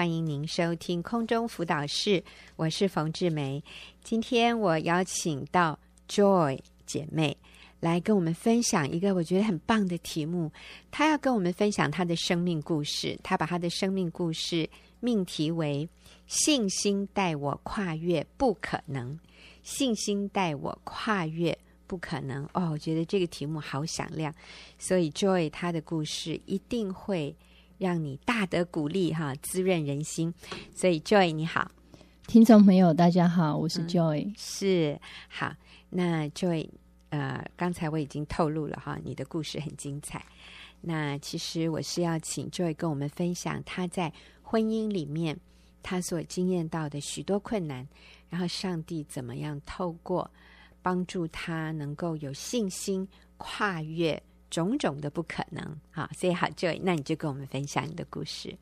欢迎您收听空中辅导室，我是冯志梅。今天我邀请到 Joy 姐妹来跟我们分享一个我觉得很棒的题目。她要跟我们分享她的生命故事，她把她的生命故事命题为“信心带我跨越不可能”。信心带我跨越不可能哦，我觉得这个题目好响亮，所以 Joy 她的故事一定会。让你大得鼓励哈，滋润人心。所以，Joy 你好，听众朋友大家好，我是 Joy，、嗯、是好。那 Joy，呃，刚才我已经透露了哈，你的故事很精彩。那其实我是要请 Joy 跟我们分享他在婚姻里面他所经验到的许多困难，然后上帝怎么样透过帮助他能够有信心跨越。种种的不可能，好，所以好，Joy，那你就跟我们分享你的故事。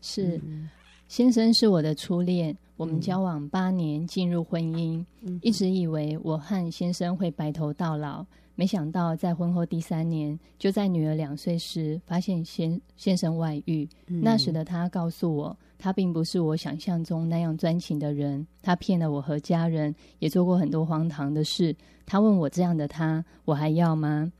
是，嗯、先生是我的初恋，我们交往八年，进入婚姻，嗯、一直以为我和先生会白头到老，没想到在婚后第三年，就在女儿两岁时，发现先先生外遇。嗯、那时的他告诉我，他并不是我想象中那样专情的人，他骗了我和家人，也做过很多荒唐的事。他问我这样的他，我还要吗？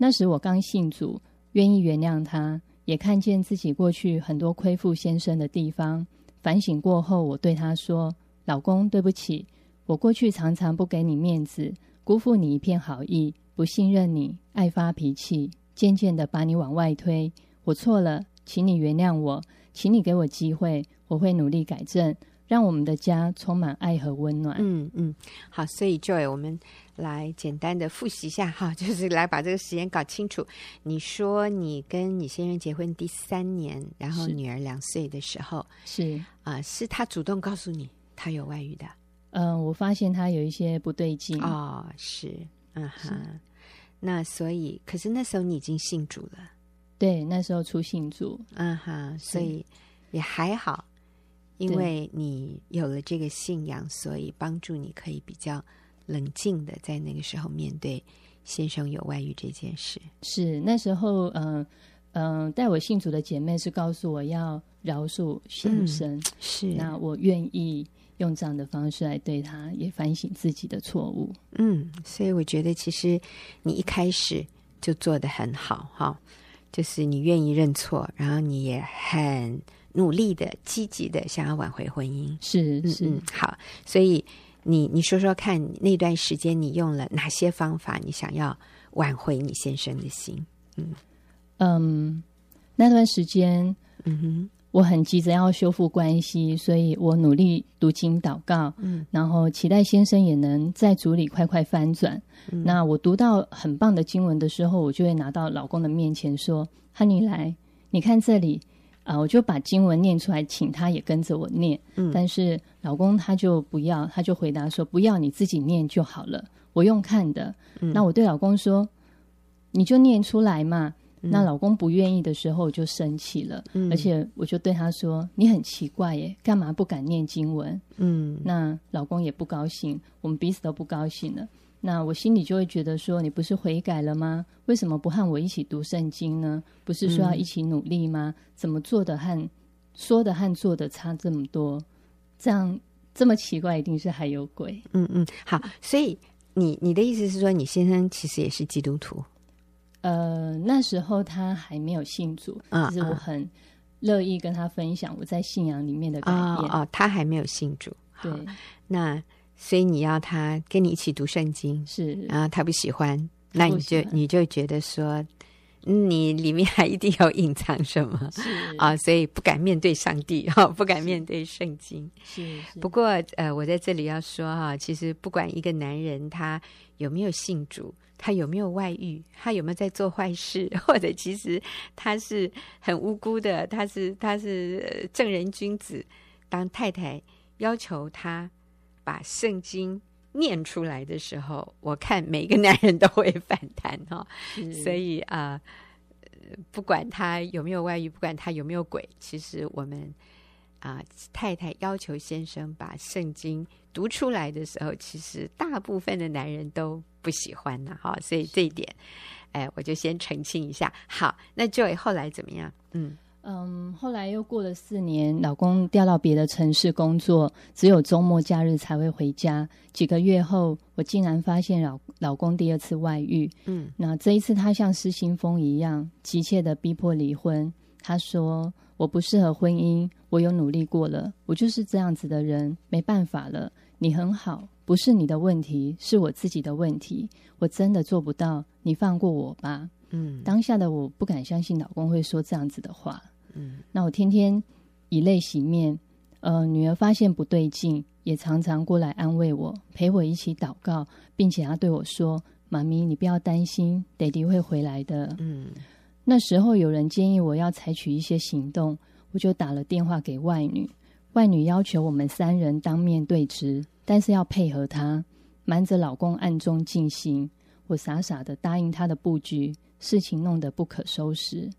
那时我刚信主，愿意原谅他，也看见自己过去很多亏负先生的地方。反省过后，我对他说：“老公，对不起，我过去常常不给你面子，辜负你一片好意，不信任你，爱发脾气，渐渐的把你往外推。我错了，请你原谅我，请你给我机会，我会努力改正。”让我们的家充满爱和温暖。嗯嗯，好，所以 Joy，我们来简单的复习一下哈，就是来把这个时间搞清楚。你说你跟你先生结婚第三年，然后女儿两岁的时候，是啊、呃，是他主动告诉你他有外遇的。嗯、呃，我发现他有一些不对劲。哦，是，嗯哼，那所以，可是那时候你已经信主了。对，那时候出信主。嗯哼，所以也还好。因为你有了这个信仰，所以帮助你可以比较冷静的在那个时候面对先生有外遇这件事。是那时候，嗯、呃、嗯，带、呃、我信主的姐妹是告诉我要饶恕先生，嗯、是那我愿意用这样的方式来对他，也反省自己的错误。嗯，所以我觉得其实你一开始就做的很好，哈，就是你愿意认错，然后你也很。努力的、积极的想要挽回婚姻，是是嗯，嗯，好。所以你你说说看，那段时间你用了哪些方法？你想要挽回你先生的心？嗯嗯，那段时间，嗯哼，我很急着要修复关系，所以我努力读经祷告，嗯，然后期待先生也能在主里快快翻转。嗯、那我读到很棒的经文的时候，我就会拿到老公的面前说：“哈尼来，你看这里。”啊，我就把经文念出来，请他也跟着我念。嗯，但是老公他就不要，他就回答说：“不要，你自己念就好了，我用看的。”嗯，那我对老公说：“你就念出来嘛。嗯”那老公不愿意的时候，我就生气了。嗯，而且我就对他说：“你很奇怪耶，干嘛不敢念经文？”嗯，那老公也不高兴，我们彼此都不高兴了。那我心里就会觉得说，你不是悔改了吗？为什么不和我一起读圣经呢？不是说要一起努力吗？嗯、怎么做的和说的和做的差这么多？这样这么奇怪，一定是还有鬼。嗯嗯，好，所以你你的意思是说，你先生其实也是基督徒？呃，那时候他还没有信主，啊，其实我很乐意跟他分享我在信仰里面的改变。哦，哦，他还没有信主，对，那。所以你要他跟你一起读圣经，是，然后他不喜欢，那你就你就觉得说，你里面还一定有隐藏什么？是啊，所以不敢面对上帝 哈，不敢面对圣经。是，是不过呃，我在这里要说哈，其实不管一个男人他有没有信主，他有没有外遇，他有没有在做坏事，或者其实他是很无辜的，他是他是正人君子，当太太要求他。把圣经念出来的时候，我看每个男人都会反弹哈，是所以啊、呃，不管他有没有外遇，不管他有没有鬼，其实我们啊、呃，太太要求先生把圣经读出来的时候，其实大部分的男人都不喜欢呢哈，所以这一点，哎，我就先澄清一下。好，那 Joy 后来怎么样？嗯嗯，后来又过了四年，老公调到别的城市工作，只有周末假日才会回家。几个月后，我竟然发现老老公第二次外遇。嗯，那这一次他像失心疯一样，急切的逼迫离婚。他说：“我不适合婚姻，我有努力过了，我就是这样子的人，没办法了。你很好，不是你的问题，是我自己的问题。我真的做不到，你放过我吧。”嗯，当下的我不敢相信老公会说这样子的话。嗯，那我天天以泪洗面，呃，女儿发现不对劲，也常常过来安慰我，陪我一起祷告，并且她对我说：“妈咪，你不要担心，爹地会回来的。”嗯，那时候有人建议我要采取一些行动，我就打了电话给外女，外女要求我们三人当面对质，但是要配合她，瞒着老公暗中进行。我傻傻的答应她的布局，事情弄得不可收拾。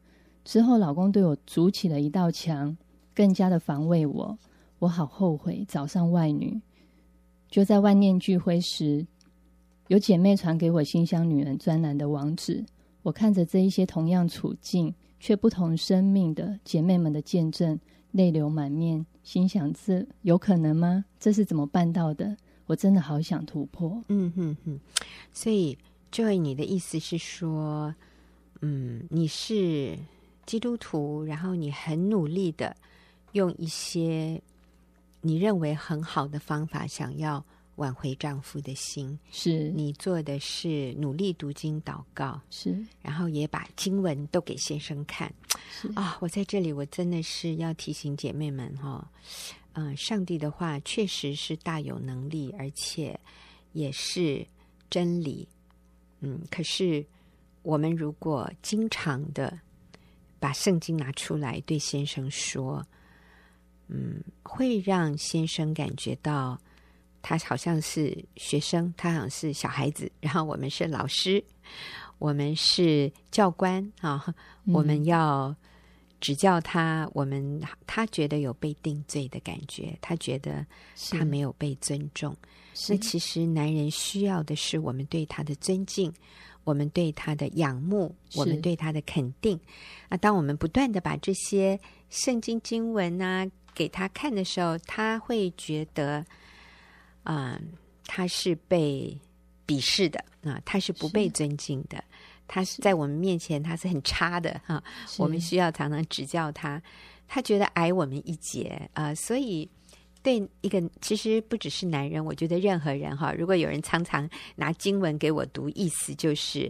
之后，老公对我筑起了一道墙，更加的防卫我。我好后悔找上外女。就在万念俱灰时，有姐妹传给我新乡女人专栏的网址。我看着这一些同样处境却不同生命的姐妹们的见证，泪流满面，心想：这有可能吗？这是怎么办到的？我真的好想突破。嗯哼哼。所以，Joy，你的意思是说，嗯，你是。基督徒，然后你很努力的用一些你认为很好的方法，想要挽回丈夫的心。是你做的是努力读经祷告，是，然后也把经文都给先生看。啊，我在这里，我真的是要提醒姐妹们哈，嗯，上帝的话确实是大有能力，而且也是真理。嗯，可是我们如果经常的。把圣经拿出来对先生说，嗯，会让先生感觉到他好像是学生，他好像是小孩子，然后我们是老师，我们是教官啊，我们要指教他，我们他觉得有被定罪的感觉，他觉得他没有被尊重。那其实男人需要的是我们对他的尊敬。我们对他的仰慕，我们对他的肯定。那当我们不断的把这些圣经经文啊给他看的时候，他会觉得，啊、呃，他是被鄙视的啊、呃，他是不被尊敬的，是他是在我们面前他是很差的哈。我们需要常常指教他，他觉得矮我们一截啊、呃，所以。对一个其实不只是男人，我觉得任何人哈，如果有人常常拿经文给我读，意思就是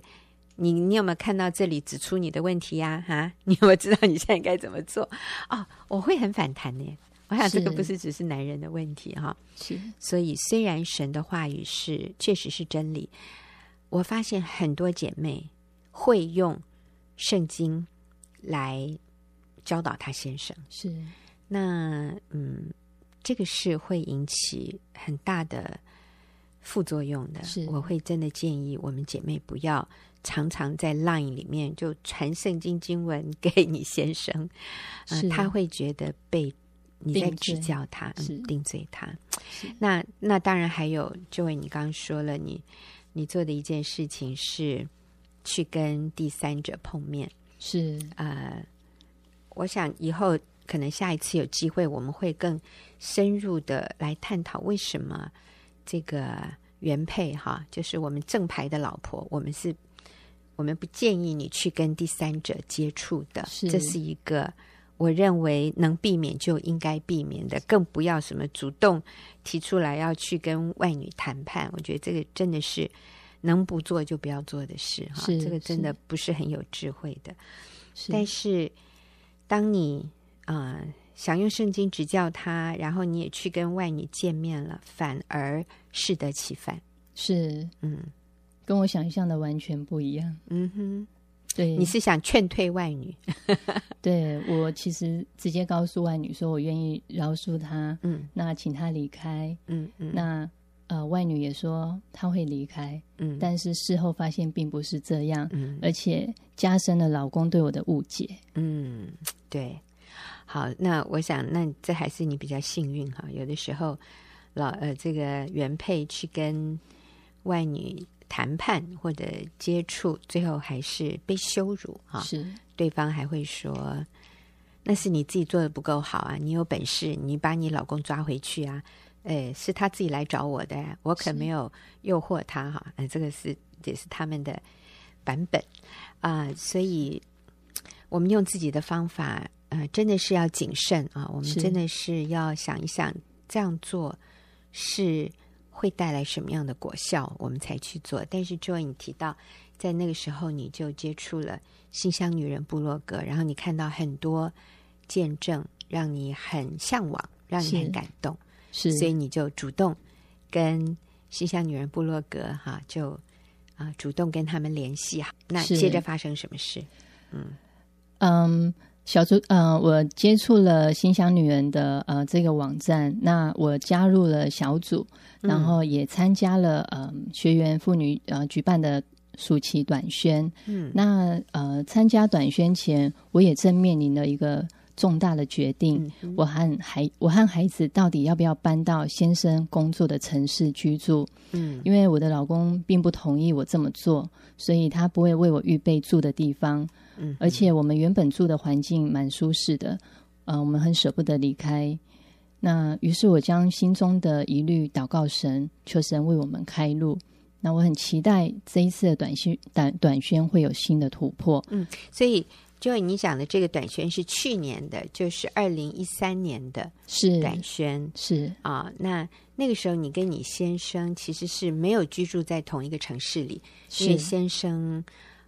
你你有没有看到这里指出你的问题呀？哈，你有没有知道你现在该怎么做？哦，我会很反弹呢。我想这个不是只是男人的问题哈。是，所以虽然神的话语是确实是真理，我发现很多姐妹会用圣经来教导她先生。是，那嗯。这个是会引起很大的副作用的。是，我会真的建议我们姐妹不要常常在 Line 里面就传圣经经文给你先生，是呃、他会觉得被你在指教他，是嗯、定罪他。那那当然还有，这位你刚刚说了，你你做的一件事情是去跟第三者碰面。是呃，我想以后。可能下一次有机会，我们会更深入的来探讨为什么这个原配哈，就是我们正牌的老婆，我们是，我们不建议你去跟第三者接触的，是这是一个我认为能避免就应该避免的，更不要什么主动提出来要去跟外女谈判。我觉得这个真的是能不做就不要做的事哈，这个真的不是很有智慧的。是但是当你啊、呃，想用圣经指教他，然后你也去跟外女见面了，反而适得其反。是，嗯，跟我想象的完全不一样。嗯哼，对，你是想劝退外女？对，我其实直接告诉外女说，我愿意饶恕她。嗯，那请她离开。嗯嗯，那呃，外女也说她会离开。嗯，但是事后发现并不是这样。嗯，而且加深了老公对我的误解。嗯，对。好，那我想，那这还是你比较幸运哈。有的时候，老呃，这个原配去跟外女谈判或者接触，最后还是被羞辱哈。是，对方还会说那是你自己做的不够好啊！你有本事，你把你老公抓回去啊！哎，是他自己来找我的，我可没有诱惑他哈。哎，这个是也是他们的版本啊，呃，所以我们用自己的方法，呃，真的是要谨慎啊。我们真的是要想一想，这样做是会带来什么样的果效，我们才去做。但是，Joy，你提到在那个时候你就接触了新乡女人部落格，然后你看到很多见证，让你很向往，让你很感动。是，所以你就主动跟新乡女人部落格哈，就啊、呃、主动跟他们联系哈。那接着发生什么事？嗯嗯，小猪呃，我接触了心想女人的呃这个网站，那我加入了小组，然后也参加了呃学员妇女呃举办的暑期短宣。嗯，那呃参加短宣前，我也正面临了一个。重大的决定，嗯、我和孩我和孩子到底要不要搬到先生工作的城市居住？嗯，因为我的老公并不同意我这么做，所以他不会为我预备住的地方。嗯，而且我们原本住的环境蛮舒适的，呃，我们很舍不得离开。那于是我将心中的疑虑祷告神，求神为我们开路。那我很期待这一次的短宣短短宣会有新的突破。嗯，所以。就你讲的这个短宣是去年的，就是二零一三年的短宣是，是啊。那那个时候你跟你先生其实是没有居住在同一个城市里，是因为先生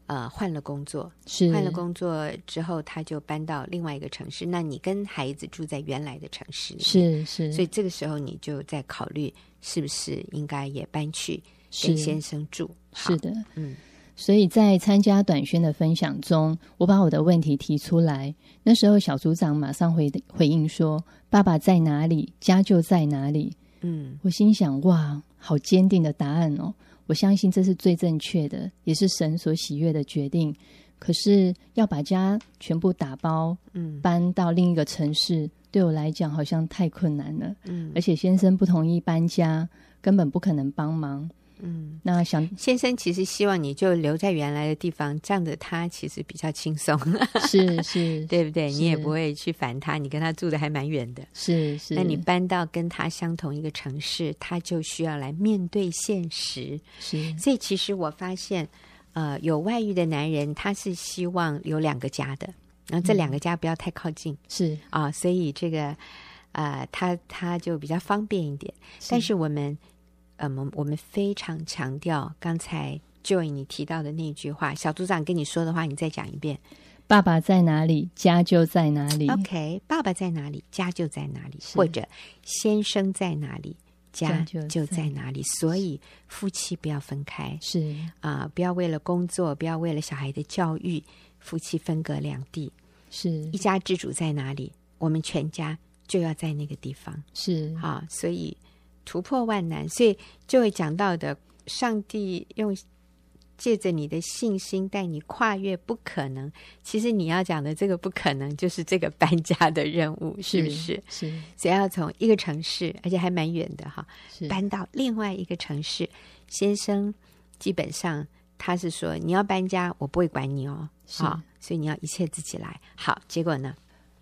呃换了工作，是换了工作之后他就搬到另外一个城市。那你跟孩子住在原来的城市里，是是。所以这个时候你就在考虑是不是应该也搬去跟先生住？是，是的，嗯。所以在参加短宣的分享中，我把我的问题提出来。那时候小组长马上回回应说：“爸爸在哪里，家就在哪里。”嗯，我心想：哇，好坚定的答案哦！我相信这是最正确的，也是神所喜悦的决定。可是要把家全部打包，嗯，搬到另一个城市，对我来讲好像太困难了。嗯，而且先生不同意搬家，根本不可能帮忙。嗯，那想先生其实希望你就留在原来的地方，这样子他其实比较轻松，是是，对不对？你也不会去烦他，你跟他住的还蛮远的，是是。那你搬到跟他相同一个城市，他就需要来面对现实，是。所以其实我发现，呃，有外遇的男人他是希望有两个家的，然后这两个家不要太靠近，是。啊，所以这个呃，他他就比较方便一点，是。但是我们。嗯，我们非常强调刚才 Joy 你提到的那句话，小组长跟你说的话，你再讲一遍：爸爸在哪里，家就在哪里。OK，爸爸在哪里，家就在哪里，或者先生在哪里，家就在哪里。所以夫妻不要分开，是啊，不要为了工作，不要为了小孩的教育，夫妻分隔两地。是一家之主在哪里，我们全家就要在那个地方。是啊，所以。突破万难，所以就会讲到的，上帝用借着你的信心带你跨越不可能。其实你要讲的这个不可能，就是这个搬家的任务，是不是？是，所以要从一个城市，而且还蛮远的哈，搬到另外一个城市。先生基本上他是说，你要搬家，我不会管你哦，好是，所以你要一切自己来。好，结果呢？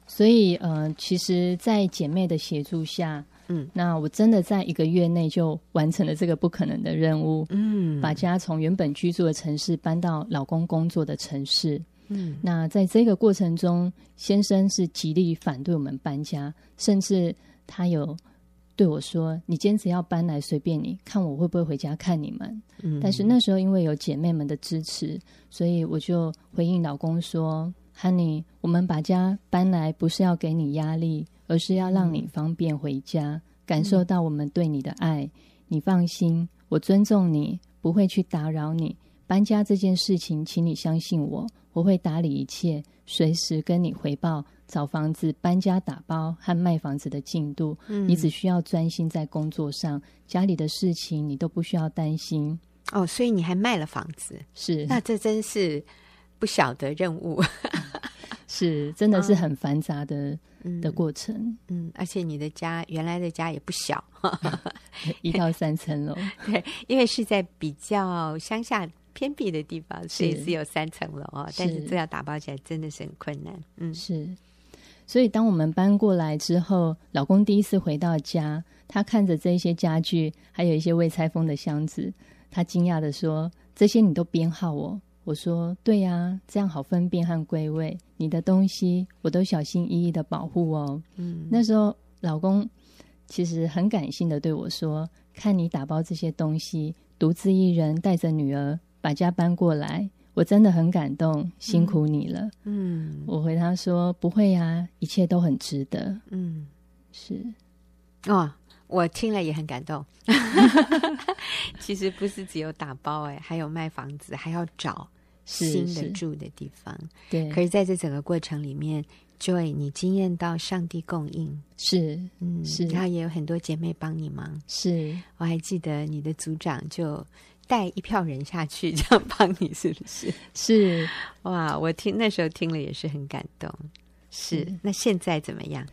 所以，呃，其实，在姐妹的协助下。嗯，那我真的在一个月内就完成了这个不可能的任务。嗯，把家从原本居住的城市搬到老公工作的城市。嗯，那在这个过程中，先生是极力反对我们搬家，甚至他有对我说：“你坚持要搬来，随便你，看我会不会回家看你们。”嗯，但是那时候因为有姐妹们的支持，所以我就回应老公说：“Honey，我们把家搬来不是要给你压力。”而是要让你方便回家，嗯、感受到我们对你的爱。你放心，我尊重你，不会去打扰你。搬家这件事情，请你相信我，我会打理一切，随时跟你回报找房子、搬家、打包和卖房子的进度。嗯、你只需要专心在工作上，家里的事情你都不需要担心。哦，所以你还卖了房子？是，那这真是不小的任务。是，真的是很繁杂的、嗯、的过程。嗯，而且你的家原来的家也不小，一到三层楼。对，因为是在比较乡下偏僻的地方，所以只有三层楼啊。但是这要打包起来真的是很困难。嗯，是。所以当我们搬过来之后，老公第一次回到家，他看着这些家具，还有一些未拆封的箱子，他惊讶的说：“这些你都编号哦？”我说：“对呀，这样好分辨和归位。你的东西我都小心翼翼的保护哦。”嗯，那时候老公其实很感性的对我说：“看你打包这些东西，独自一人带着女儿把家搬过来。”我真的很感动，辛苦你了。嗯，我回他说不会呀，一切都很值得。嗯，是。哦，我听了也很感动。其实不是只有打包哎，还有卖房子，还要找新的住的地方。对。可是在这整个过程里面，Joy，你经验到上帝供应，是，嗯，是。然后也有很多姐妹帮你忙，是。我还记得你的组长就。带一票人下去，这样帮你是不是？是哇，我听那时候听了也是很感动。是，是那现在怎么样？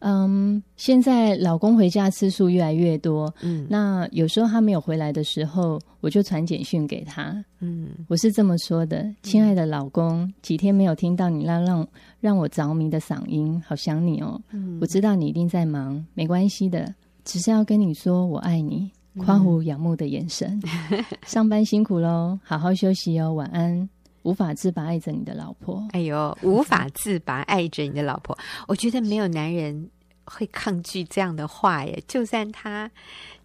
嗯，现在老公回家次数越来越多。嗯，那有时候他没有回来的时候，我就传简讯给他。嗯，我是这么说的：“亲爱的老公，嗯、几天没有听到你那让让我着迷的嗓音，好想你哦。嗯，我知道你一定在忙，没关系的，只是要跟你说我爱你。”夸胡仰慕的眼神，上班辛苦喽，好好休息哦，晚安。无法自拔爱着你的老婆，哎呦，无法自拔爱着你的老婆，我觉得没有男人会抗拒这样的话耶。就算他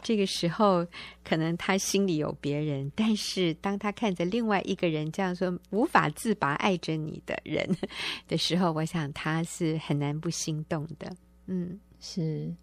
这个时候可能他心里有别人，但是当他看着另外一个人这样说无法自拔爱着你的人 的时候，我想他是很难不心动的。嗯，是，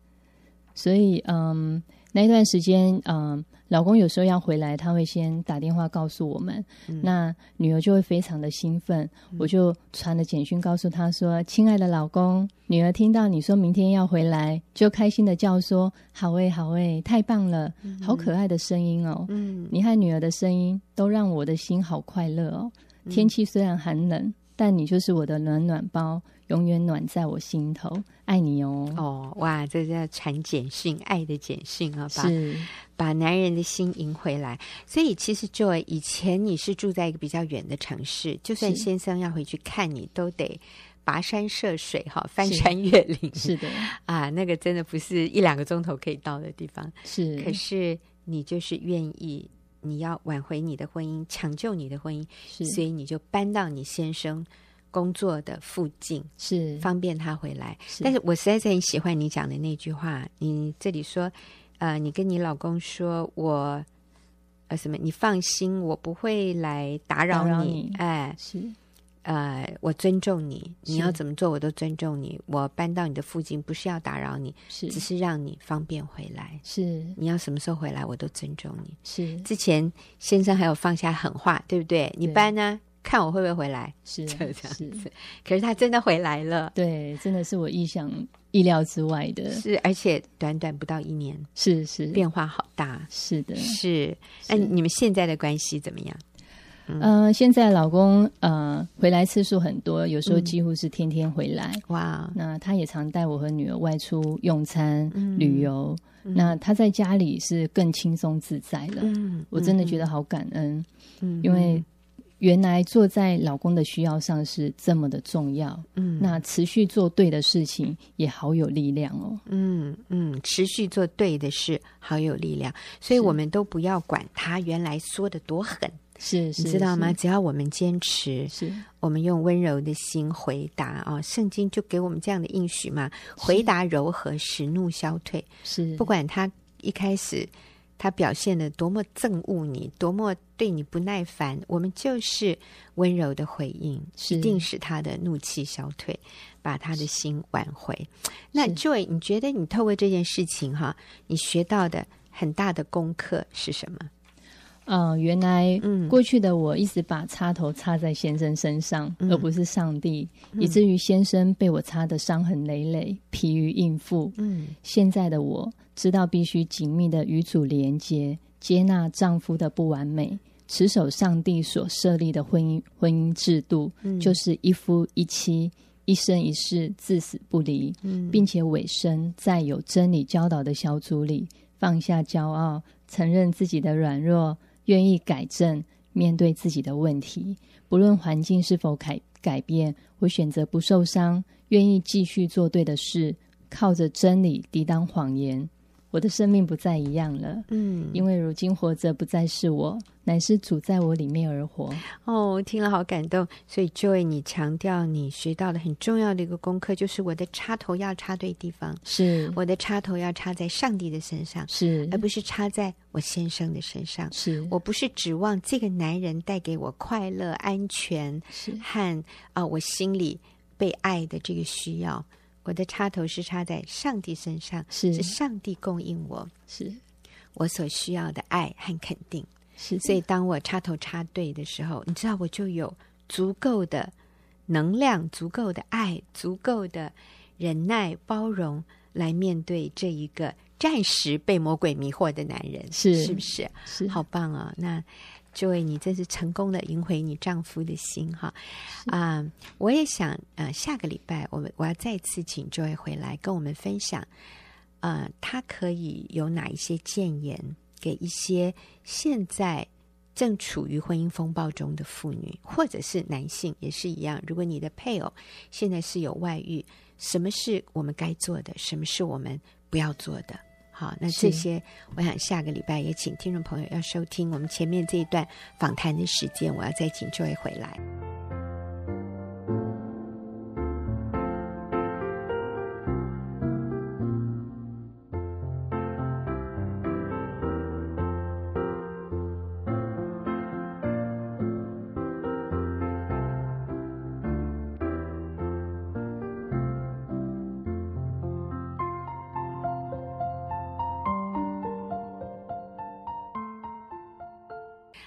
所以嗯。那一段时间，嗯，老公有时候要回来，他会先打电话告诉我们，嗯、那女儿就会非常的兴奋，嗯、我就传了简讯告诉他说：“亲爱的老公，女儿听到你说明天要回来，就开心的叫说：好诶，好诶，太棒了，嗯、好可爱的声音哦，嗯，你和女儿的声音都让我的心好快乐哦。天气虽然寒冷，但你就是我的暖暖包。”永远暖在我心头，爱你哦！哦，哇，这叫传简讯，爱的简讯啊，把是把男人的心赢回来。所以其实，Joy，以前你是住在一个比较远的城市，就算先生要回去看你，都得跋山涉水，哈，翻山越岭。是的，啊，那个真的不是一两个钟头可以到的地方。是，可是你就是愿意，你要挽回你的婚姻，抢救你的婚姻，所以你就搬到你先生工作的附近是方便他回来，是但是我实在是很喜欢你讲的那句话。你这里说，呃，你跟你老公说，我呃什么？你放心，我不会来打扰你。你哎，是呃，我尊重你，你要怎么做我都尊重你。我搬到你的附近不是要打扰你，是只是让你方便回来。是你要什么时候回来，我都尊重你。是之前先生还有放下狠话，对不对？你搬呢？看我会不会回来，是 这样子。可是他真的回来了，对，真的是我意想意料之外的。是，而且短短不到一年，是是变化好大。是的，是。那你们现在的关系怎么样？嗯、呃，现在老公呃回来次数很多，有时候几乎是天天回来。嗯、哇，那他也常带我和女儿外出用餐、嗯、旅游。嗯、那他在家里是更轻松自在了。嗯，我真的觉得好感恩。嗯，因为。原来坐在老公的需要上是这么的重要，嗯，那持续做对的事情也好有力量哦，嗯嗯，持续做对的事好有力量，所以我们都不要管他原来说的多狠，是，是你知道吗？只要我们坚持，是我们用温柔的心回答啊，圣经就给我们这样的应许嘛，回答柔和，使怒消退，是不管他一开始。他表现的多么憎恶你，多么对你不耐烦，我们就是温柔的回应，一定使他的怒气消退，把他的心挽回。那 Joy，你觉得你透过这件事情哈，你学到的很大的功课是什么？嗯、呃，原来过去的我一直把插头插在先生身上，嗯、而不是上帝，嗯、以至于先生被我插得伤痕累累，疲于应付。嗯，现在的我知道必须紧密的与主连接，接纳丈夫的不完美，持守上帝所设立的婚姻婚姻制度，嗯、就是一夫一妻，一生一世，至死不离。嗯，并且委身在有真理教导的小组里，放下骄傲，承认自己的软弱。愿意改正，面对自己的问题，不论环境是否改改变，我选择不受伤，愿意继续做对的事，靠着真理抵挡谎言。我的生命不再一样了，嗯，因为如今活着不再是我，乃是主在我里面而活。哦，听了好感动。所以，Joy，你强调你学到的很重要的一个功课，就是我的插头要插对地方，是我的插头要插在上帝的身上，是而不是插在我先生的身上。是我不是指望这个男人带给我快乐、安全是和啊、呃，我心里被爱的这个需要。我的插头是插在上帝身上，是是上帝供应我，是我所需要的爱和肯定。是，所以当我插头插对的时候，你知道我就有足够的能量、足够的爱、足够的忍耐、包容来面对这一个暂时被魔鬼迷惑的男人，是是不是？是，好棒啊、哦！那。Joy，你真是成功的赢回你丈夫的心哈！啊、呃，我也想呃，下个礼拜我们我要再次请 Joy 回来跟我们分享，呃，他可以有哪一些建言给一些现在正处于婚姻风暴中的妇女，或者是男性也是一样。如果你的配偶现在是有外遇，什么是我们该做的？什么是我们不要做的？好，那这些我想下个礼拜也请听众朋友要收听我们前面这一段访谈的时间，我要再请 Joy 回来。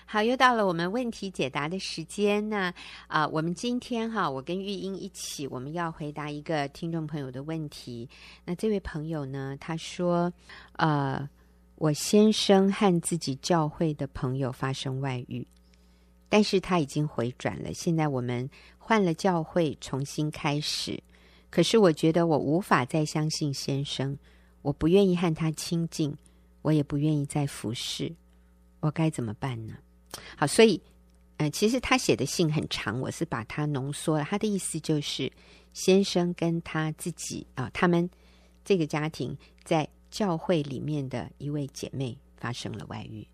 好，又到了我们问题解答的时间。那啊、我们今天哈，我跟玉英一起，我们要回答一个听众朋友的问题。那这位朋友呢，他说：呃，我先生和自己教会的朋友发生外遇，但是他已经回转了。现在我们换了教会，重新开始。可是我觉得我无法再相信先生，我不愿意和他亲近，我也不愿意再服侍，我该怎么办呢？好，所以，呃，其实他写的信很长，我是把它浓缩了。他的意思就是，先生跟他自己啊，他们这个家庭在教会里面的一位姐妹发生了外遇，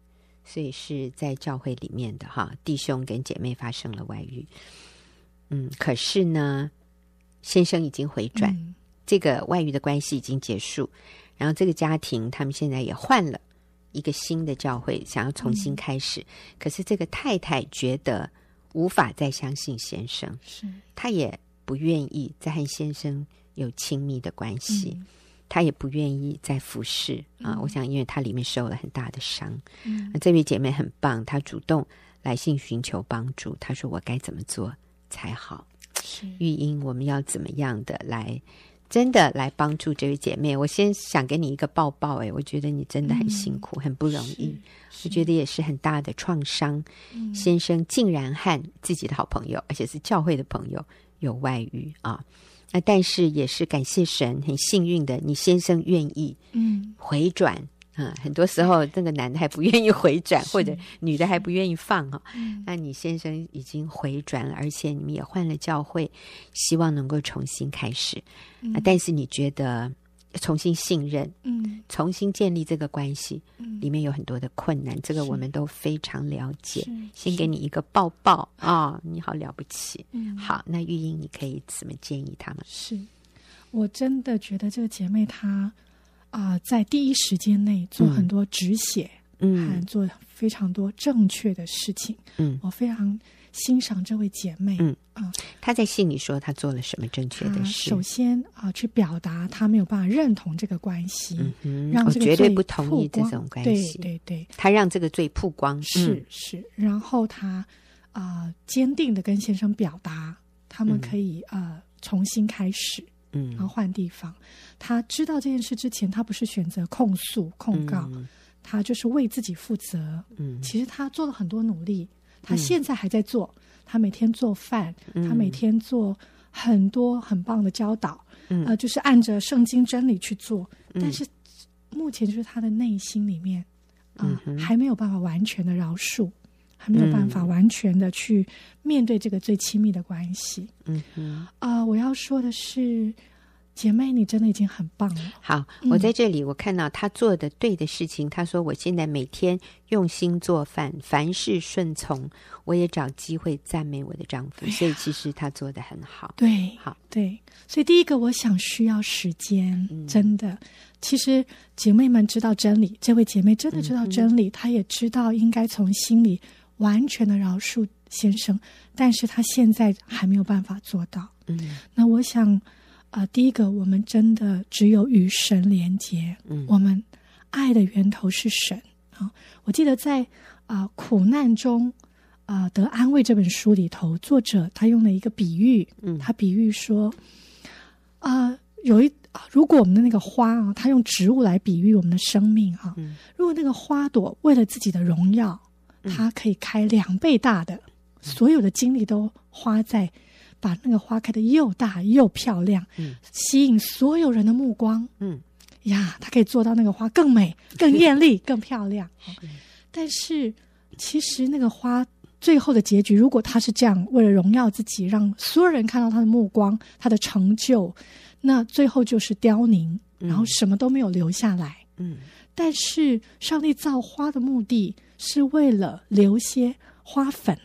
所以是在教会里面的哈，弟兄跟姐妹发生了外遇。嗯，可是呢，先生已经回转，嗯，这个外遇的关系已经结束，然后这个家庭他们现在也换了。一个新的教会想要重新开始，嗯，可是这个太太觉得无法再相信先生，是她也不愿意再和先生有亲密的关系，她，嗯，也不愿意再服侍，嗯，啊。我想，因为她里面受了很大的伤。嗯，那这位姐妹很棒，她主动来信寻求帮助。她说：“我该怎么做才好？”是玉英，我们要怎么样的来？真的来帮助这位姐妹，我先想给你一个抱抱。哎，我觉得你真的很辛苦，嗯、很不容易。我觉得也是很大的创伤。嗯、先生竟然和自己的好朋友，而且是教会的朋友有外遇啊！那但是也是感谢神，很幸运的，你先生愿意嗯回转。啊，很多时候这个男的还不愿意回转，或者女的还不愿意放哈、嗯。那你先生已经回转了，而且你们也换了教会，希望能够重新开始。嗯、啊，但是你觉得重新信任，嗯，重新建立这个关系，嗯，里面有很多的困难，这个我们都非常了解。先给你一个抱抱啊、哦，你好了不起。嗯，好，那玉英，你可以怎么建议他们？是我真的觉得这个姐妹她。啊、呃，在第一时间内做很多止血，嗯，还做非常多正确的事情，嗯，我非常欣赏这位姐妹，嗯。啊，她在信里说她做了什么正确的事？首先啊、呃，去表达她没有办法认同这个关系，嗯，让这个绝对不同意这种关系，对对对，她让这个罪曝光，是、嗯、是，然后她啊、呃，坚定的跟先生表达，他们可以、嗯、呃重新开始。嗯，然后换地方。他知道这件事之前，他不是选择控诉、控告，嗯，他就是为自己负责。嗯，其实他做了很多努力，他现在还在做。嗯，他每天做饭，嗯，他每天做很多很棒的教导。嗯，呃，就是按着圣经真理去做。嗯，但是目前就是他的内心里面啊，还没有办法完全的饶恕，还没有办法完全的去面对这个最亲密的关系。嗯嗯，啊、呃，我要说的是。姐妹，你真的已经很棒了。好，我在这里，我看到她做的对的事情。她、嗯、说：“我现在每天用心做饭，凡事顺从，我也找机会赞美我的丈夫。”所以，其实她做的很好。对，好，对。所以，第一个，我想需要时间。嗯、真的，其实姐妹们知道真理，这位姐妹真的知道真理，嗯、她也知道应该从心里完全的饶恕先生，但是他现在还没有办法做到。嗯，那我想。啊、呃，第一个，我们真的只有与神连接。嗯，我们爱的源头是神啊、哦。我记得在啊、呃、苦难中啊、呃、得安慰这本书里头，作者他用了一个比喻。嗯，他比喻说啊、呃，有一如果我们的那个花啊，他用植物来比喻我们的生命啊。嗯，如果那个花朵为了自己的荣耀，它可以开两倍大的，所有的精力都花在。把那个花开得又大又漂亮，嗯，吸引所有人的目光，嗯，呀，它可以做到那个花更美、更艳丽、更漂亮。是。但是，其实那个花最后的结局，如果它是这样，为了荣耀自己，让所有人看到他的目光、他的成就，那最后就是凋零，然后什么都没有留下来。嗯，但是上帝造花的目的是为了留些花粉。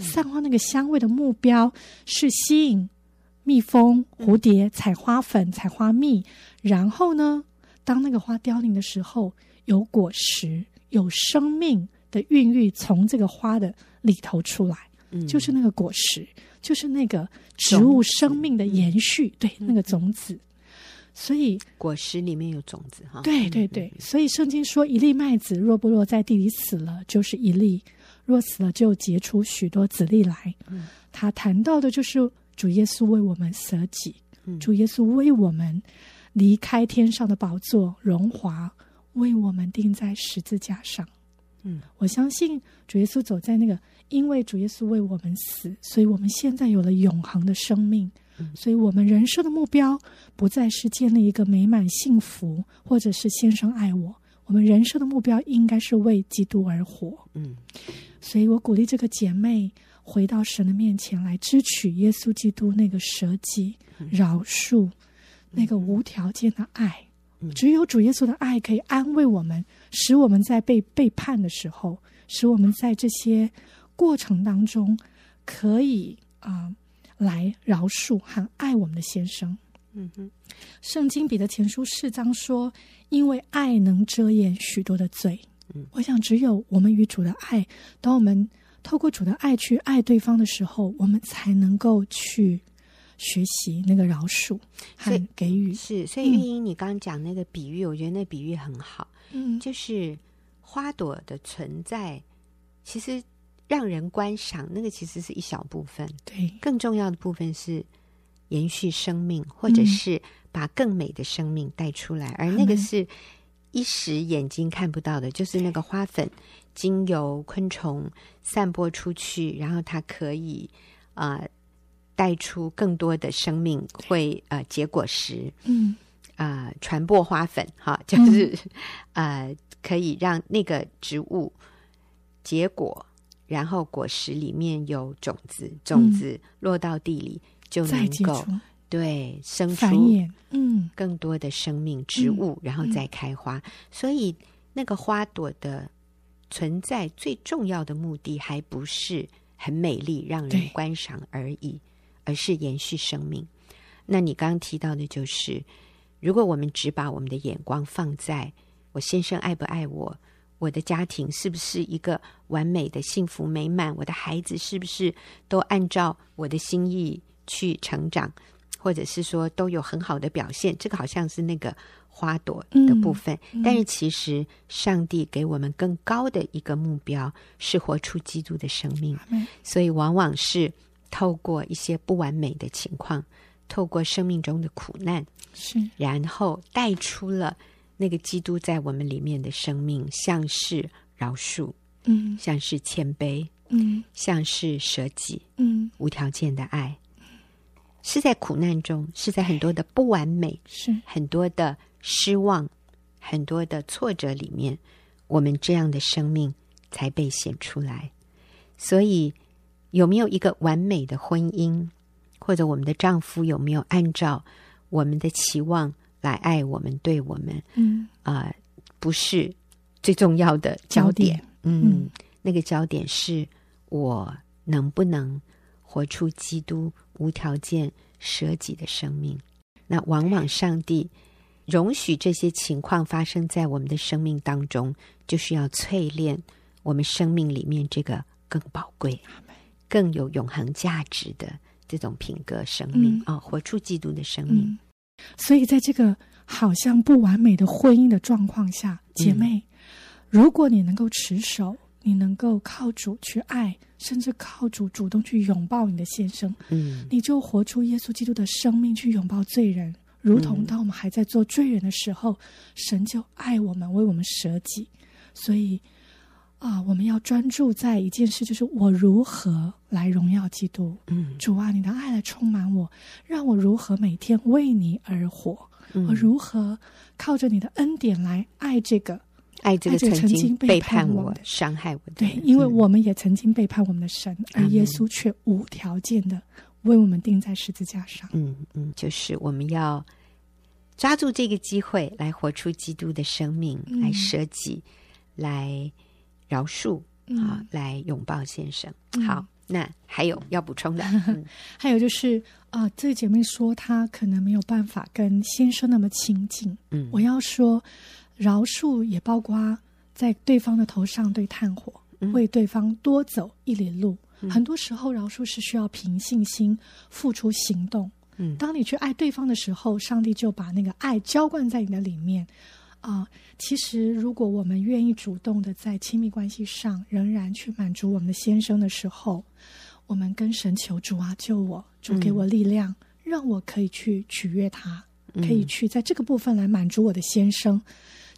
散发那个香味的目标是吸引蜜蜂、蝴蝶采花粉、采花蜜，然后呢，当那个花凋零的时候，有果实、有生命的孕育从这个花的里头出来，嗯，就是那个果实，就是那个植物生命的延续，对，那个种子。所以果实里面有种子哈，对对对。所以圣经说，一粒麦子若不落在地里死了，就是一粒。若死了，就结出许多子粒来。嗯，他谈到的就是主耶稣为我们舍己，嗯，主耶稣为我们离开天上的宝座荣华，为我们钉在十字架上。嗯，我相信主耶稣走在那个，因为主耶稣为我们死，所以我们现在有了永恒的生命。嗯，所以我们人生的目标不再是建立一个美满幸福，或者是先生爱我。我们人生的目标应该是为基督而活。嗯。所以我鼓励这个姐妹回到神的面前来，支取耶稣基督那个舍己、饶恕、嗯、那个无条件的爱。嗯、只有主耶稣的爱可以安慰我们，使我们在被背叛的时候，使我们在这些过程当中可以啊、呃、来饶恕和爱我们的先生。嗯哼，圣经彼得前书四章说：“因为爱能遮掩许多的罪。”我想，只有我们与主的爱，当我们透过主的爱去爱对方的时候，我们才能够去学习那个饶恕和给予。是，所以玉英，你刚刚讲那个比喻，嗯，我觉得那比喻很好。嗯，就是花朵的存在，其实让人观赏，那个其实是一小部分。对，更重要的部分是延续生命，或者是把更美的生命带出来，嗯，而那个是。一时眼睛看不到的，就是那个花粉，经由昆虫散播出去，然后它可以啊、呃、带出更多的生命，会呃结果实，嗯。啊、呃、传播花粉哈，就是、嗯、呃可以让那个植物结果，然后果实里面有种子，种子落到地里、嗯、就能够。对，生出嗯更多的生命植物，嗯、然后再开花、嗯。所以那个花朵的存在最重要的目的，还不是很美丽让人观赏而已，而是延续生命。那你刚刚提到的就是，如果我们只把我们的眼光放在我先生爱不爱我，我的家庭是不是一个完美的幸福美满，我的孩子是不是都按照我的心意去成长。或者是说都有很好的表现，这个好像是那个花朵的部分。嗯。嗯、但是其实上帝给我们更高的一个目标是活出基督的生命，嗯、所以往往是透过一些不完美的情况，透过生命中的苦难，是。然后带出了那个基督在我们里面的生命，像是饶恕，嗯，像是谦卑，嗯，像是舍己，嗯，无条件的爱。是在苦难中，是在很多的不完美，是很多的失望，很多的挫折里面，我们这样的生命才被显出来。所以有没有一个完美的婚姻，或者我们的丈夫有没有按照我们的期望来爱我们、对我们？嗯啊、呃，不是最重要的焦点。焦点嗯，嗯那个焦点是我能不能活出基督无条件舍己的生命。那往往上帝容许这些情况发生在我们的生命当中，就是要淬炼我们生命里面这个更宝贵、更有永恒价值的这种品格生命啊、嗯哦，活出基督的生命。嗯、所以，在这个好像不完美的婚姻的状况下，姐妹，嗯、如果你能够持守，你能够靠主去爱，甚至靠主主动去拥抱你的先生，嗯，你就活出耶稣基督的生命，去拥抱罪人，如同当我们还在做罪人的时候，嗯、神就爱我们，为我们舍己。所以啊，我们要专注在一件事，就是我如何来荣耀基督。嗯，主啊，你的爱来充满我，让我如何每天为你而活，嗯、我如何靠着你的恩典来爱这个。爱这个曾经背叛我、伤害我的，对，因为我们也曾经背叛我们的神，嗯、而耶稣却无条件的为我们钉在十字架上。嗯嗯，就是我们要抓住这个机会来活出基督的生命，嗯、来舍己，来饶恕、嗯、啊，来拥抱先生。嗯、好，那还有要补充的，嗯、还有就是啊、呃，这个姐妹说她可能没有办法跟先生那么亲近。嗯，我要说。饶恕也包括在对方的头上对炭火，嗯、为对方多走一里路。嗯、很多时候，饶恕是需要凭信心付出行动。嗯，当你去爱对方的时候，上帝就把那个爱浇灌在你的里面。啊、呃，其实如果我们愿意主动的在亲密关系上仍然去满足我们的先生的时候，我们跟神求主啊，救我，主给我力量，嗯、让我可以去取悦他，可以去在这个部分来满足我的先生。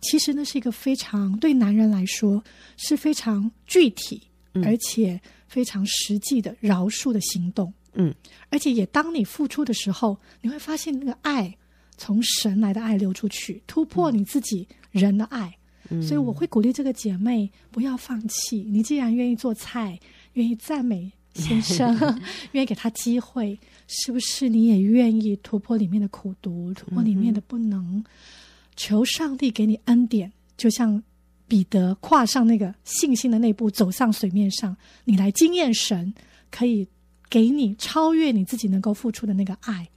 其实那是一个非常对男人来说是非常具体，而且非常实际的饶恕的行动。嗯，而且也当你付出的时候，你会发现那个爱从神来的爱流出去，突破你自己人的爱。嗯，所以我会鼓励这个姐妹不要放弃。你既然愿意做菜，愿意赞美先生，愿意给他机会，是不是你也愿意突破里面的苦毒，突破里面的不能？求上帝给你恩典，就像彼得跨上那个信心的那步，走上水面上，你来经验神可以给你超越你自己能够付出的那个爱，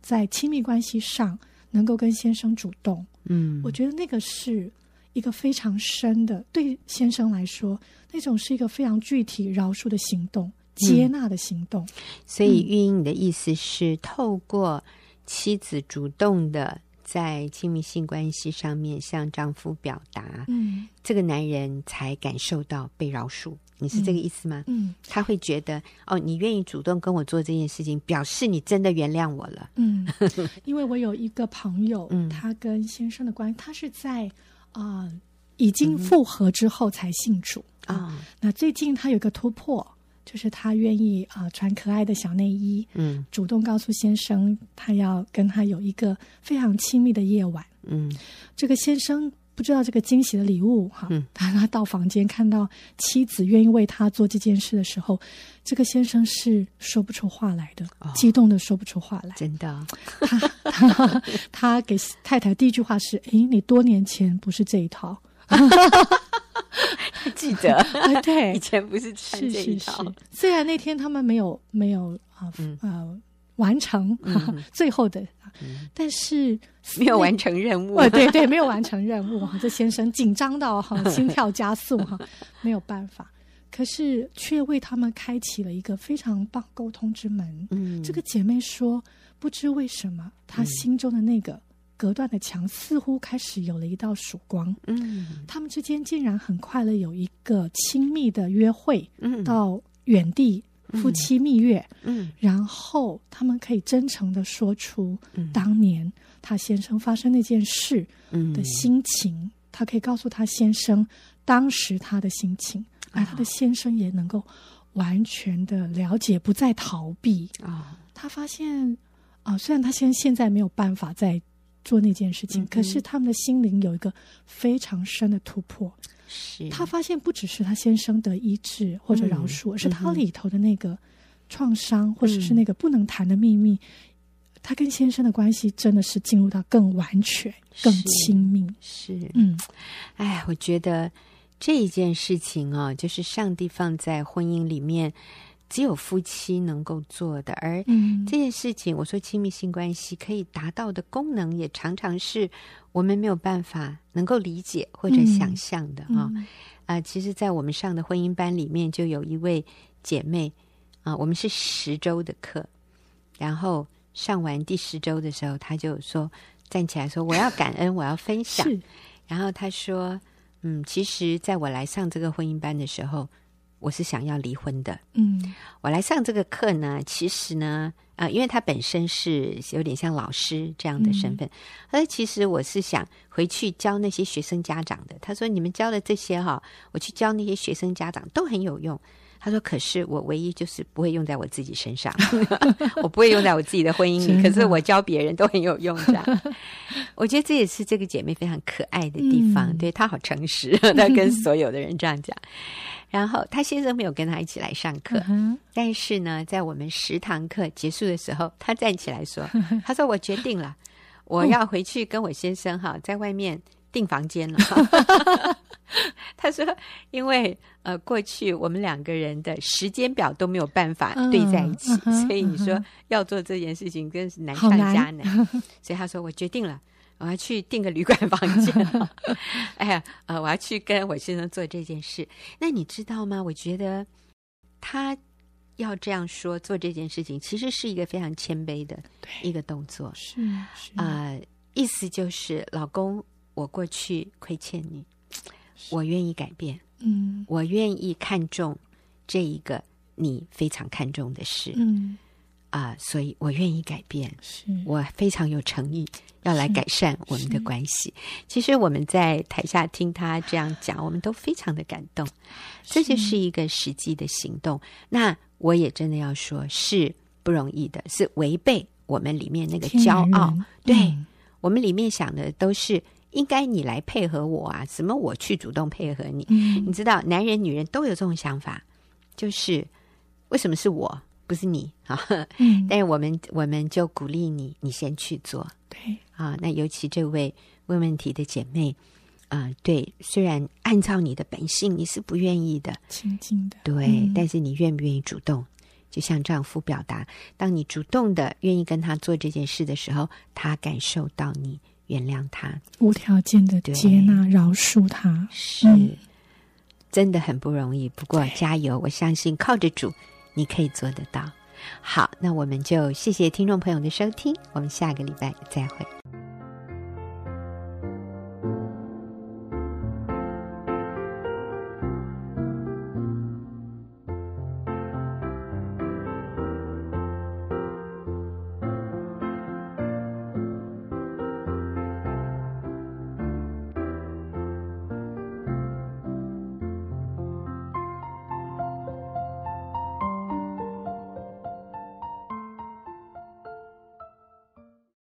在亲密关系上能够跟先生主动。嗯，我觉得那个是一个非常深的，对先生来说，那种是一个非常具体饶恕的行动，接纳的行动。嗯，所以，玉英，你的意思是透过妻子主动的。在亲密性关系上面向丈夫表达，嗯，这个男人才感受到被饶恕。你是这个意思吗？嗯，嗯，他会觉得哦，你愿意主动跟我做这件事情，表示你真的原谅我了。嗯，因为我有一个朋友，嗯，他跟先生的关系，他是在啊、呃、已经复合之后才信主啊。嗯、那最近他有个突破。就是他愿意啊、呃、穿可爱的小内衣，嗯，主动告诉先生他要跟他有一个非常亲密的夜晚，嗯，这个先生不知道这个惊喜的礼物哈，嗯，他他到房间看到妻子愿意为他做这件事的时候，这个先生是说不出话来的，哦、激动的说不出话来，真的，他 他他给太太第一句话是：诶，你多年前不是这一套。记得，对，以前不是穿这一套。是是是，虽然那天他们没有没有啊、嗯、呃完成、最后的，嗯、但是没有完成任务。对对对，没有完成任务哈，这先生紧张到哈 心跳加速哈，没有办法。可是却为他们开启了一个非常棒沟通之门。嗯，这个姐妹说，不知为什么，她心中的那个。隔断的墙似乎开始有了一道曙光。嗯，他们之间竟然很快乐，有一个亲密的约会，嗯，到远地夫妻蜜月，嗯，嗯，然后他们可以真诚的说出当年他先生发生那件事的心情，嗯，他可以告诉他先生当时他的心情，而他的先生也能够完全的了解，不再逃避。啊。他发现啊，虽然他现现在没有办法再。做那件事情，嗯、可是他们的心灵有一个非常深的突破。是他发现不只是他先生的医治或者饶恕，嗯、而是他里头的那个创伤，嗯、或者是那个不能谈的秘密，嗯、他跟先生的关系真的是进入到更完全、更亲密。是，嗯，哎，我觉得这一件事情啊，就是上帝放在婚姻里面。只有夫妻能够做的，而这件事情，我说亲密性关系可以达到的功能，也常常是我们没有办法能够理解或者想象的啊。啊，其实，在我们上的婚姻班里面，就有一位姐妹啊，我们是十周的课，然后上完第十周的时候，她就说站起来说：“我要感恩，我要分享。”然后她说：“嗯，其实在我来上这个婚姻班的时候。”我是想要离婚的，嗯，我来上这个课呢，其实呢，啊、呃，因为他本身是有点像老师这样的身份，而、嗯、其实我是想回去教那些学生家长的。他说：“你们教的这些哈，我去教那些学生家长都很有用。”他说：“可是我唯一就是不会用在我自己身上，我不会用在我自己的婚姻里。可是我教别人都很有用，这样。我觉得这也是这个姐妹非常可爱的地方。嗯、对她好诚实，她跟所有的人这样讲。”然后他先生没有跟他一起来上课，uh. 但是呢，在我们十堂课结束的时候，他站起来说：“ 他说我决定了，我要回去跟我先生哈，在外面订房间了。”他说：“因为呃，过去我们两个人的时间表都没有办法对在一起，uh. 所以你说要做这件事情，真是难上加难。难所以他说我决定了。”我要去订个旅馆房间。哎呀，呃，我要去跟我先生做这件事。那你知道吗？我觉得他要这样说做这件事情，其实是一个非常谦卑的一个动作。是是啊，呃，意思就是，老公，我过去亏欠你，我愿意改变。嗯，我愿意看重这一个你非常看重的事。嗯。啊、呃，所以我愿意改变，是我非常有诚意要来改善我们的关系。其实我们在台下听他这样讲，我们都非常的感动。这就是一个实际的行动。那我也真的要说，是不容易的，是违背我们里面那个骄傲。对、嗯、我们里面想的都是应该你来配合我啊，怎么我去主动配合你？嗯、你知道，男人女人都有这种想法，就是为什么是我？不是你啊，嗯、但是我们我们就鼓励你，你先去做。对。啊，那尤其这位问问题的姐妹啊，对，虽然按照你的本性你是不愿意的，亲近的，对，嗯、但是你愿不愿意主动？就像丈夫表达，当你主动的愿意跟他做这件事的时候，他感受到你原谅他，无条件的接纳、饶恕他，是、嗯、真的很不容易。不过加油，我相信靠着主。你可以做得到。好，那我们就谢谢听众朋友的收听，我们下个礼拜再会。